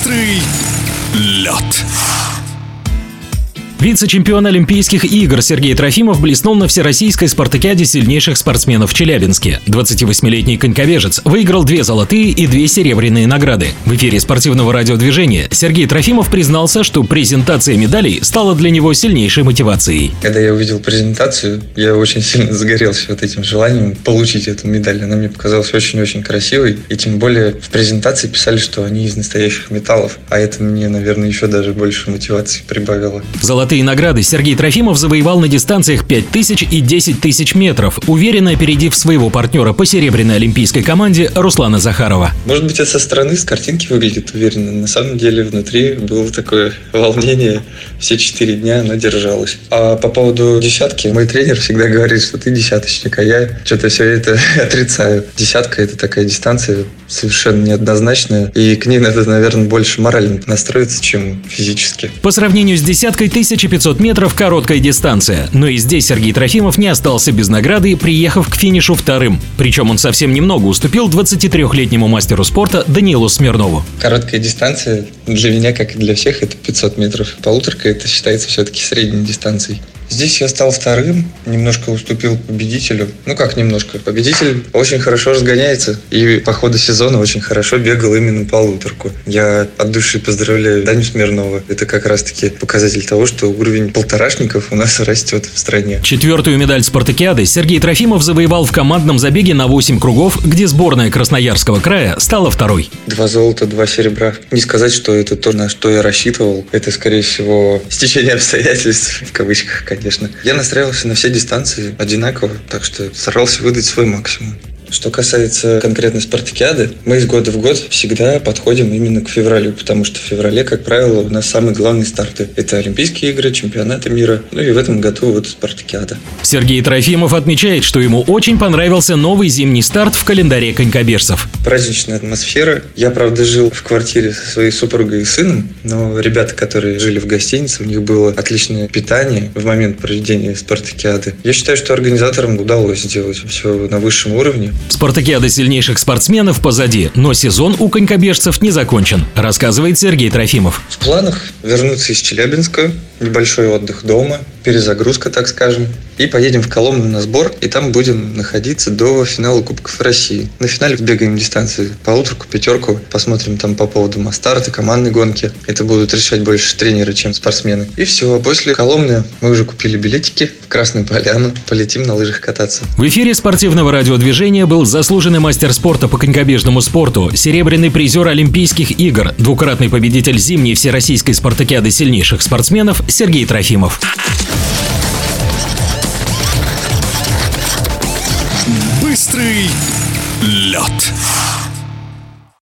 Быстрый лед. Вице-чемпион Олимпийских игр Сергей Трофимов блеснул на всероссийской спартакиаде сильнейших спортсменов в Челябинске. 28-летний коньковежец выиграл две золотые и две серебряные награды. В эфире спортивного радиодвижения Сергей Трофимов признался, что презентация медалей стала для него сильнейшей мотивацией. Когда я увидел презентацию, я очень сильно загорелся вот этим желанием получить эту медаль. Она мне показалась очень-очень красивой. И тем более в презентации писали, что они из настоящих металлов. А это мне, наверное, еще даже больше мотивации прибавило. Золотые Золотые награды Сергей Трофимов завоевал на дистанциях 5000 и 10 тысяч метров, уверенно опередив своего партнера по серебряной олимпийской команде Руслана Захарова. Может быть, это со стороны, с картинки выглядит уверенно. На самом деле внутри было такое волнение. Все четыре дня оно держалось. А по поводу десятки, мой тренер всегда говорит, что ты десяточник, а я что-то все это отрицаю. Десятка – это такая дистанция совершенно неоднозначная, и к ней надо, наверное, больше морально настроиться, чем физически. По сравнению с десяткой тысяч 1500 метров – короткая дистанция, но и здесь Сергей Трофимов не остался без награды, приехав к финишу вторым. Причем он совсем немного уступил 23-летнему мастеру спорта Данилу Смирнову. Короткая дистанция для меня, как и для всех, это 500 метров. Полуторка – это считается все-таки средней дистанцией. Здесь я стал вторым, немножко уступил победителю. Ну как немножко? Победитель очень хорошо разгоняется и по ходу сезона очень хорошо бегал именно полуторку. Я от души поздравляю Даню Смирнова. Это как раз-таки показатель того, что уровень полторашников у нас растет в стране. Четвертую медаль спартакиады Сергей Трофимов завоевал в командном забеге на 8 кругов, где сборная Красноярского края стала второй. Два золота, два серебра. Не сказать, что это то, на что я рассчитывал. Это, скорее всего, стечение обстоятельств, в кавычках, конечно конечно. Я настраивался на все дистанции одинаково, так что старался выдать свой максимум. Что касается конкретно спартакиады, мы из года в год всегда подходим именно к февралю, потому что в феврале, как правило, у нас самые главные старты. Это Олимпийские игры, чемпионаты мира, ну и в этом году вот спартакиада. Сергей Трофимов отмечает, что ему очень понравился новый зимний старт в календаре конькобежцев. Праздничная атмосфера. Я, правда, жил в квартире со своей супругой и сыном, но ребята, которые жили в гостинице, у них было отличное питание в момент проведения спартакиады. Я считаю, что организаторам удалось сделать все на высшем уровне. Спартакиада сильнейших спортсменов позади, но сезон у конькобежцев не закончен, рассказывает Сергей Трофимов. В планах вернуться из Челябинска, небольшой отдых дома, перезагрузка, так скажем. И поедем в Коломну на сбор, и там будем находиться до финала Кубков России. На финале бегаем дистанции полуторку, пятерку. Посмотрим там по поводу мастарта, командной гонки. Это будут решать больше тренеры, чем спортсмены. И все. После Коломны мы уже купили билетики в Красную Поляну. Полетим на лыжах кататься. В эфире спортивного радиодвижения был заслуженный мастер спорта по конькобежному спорту, серебряный призер Олимпийских игр, двукратный победитель зимней всероссийской спартакиады сильнейших спортсменов Сергей Трофимов. Быстрый лед.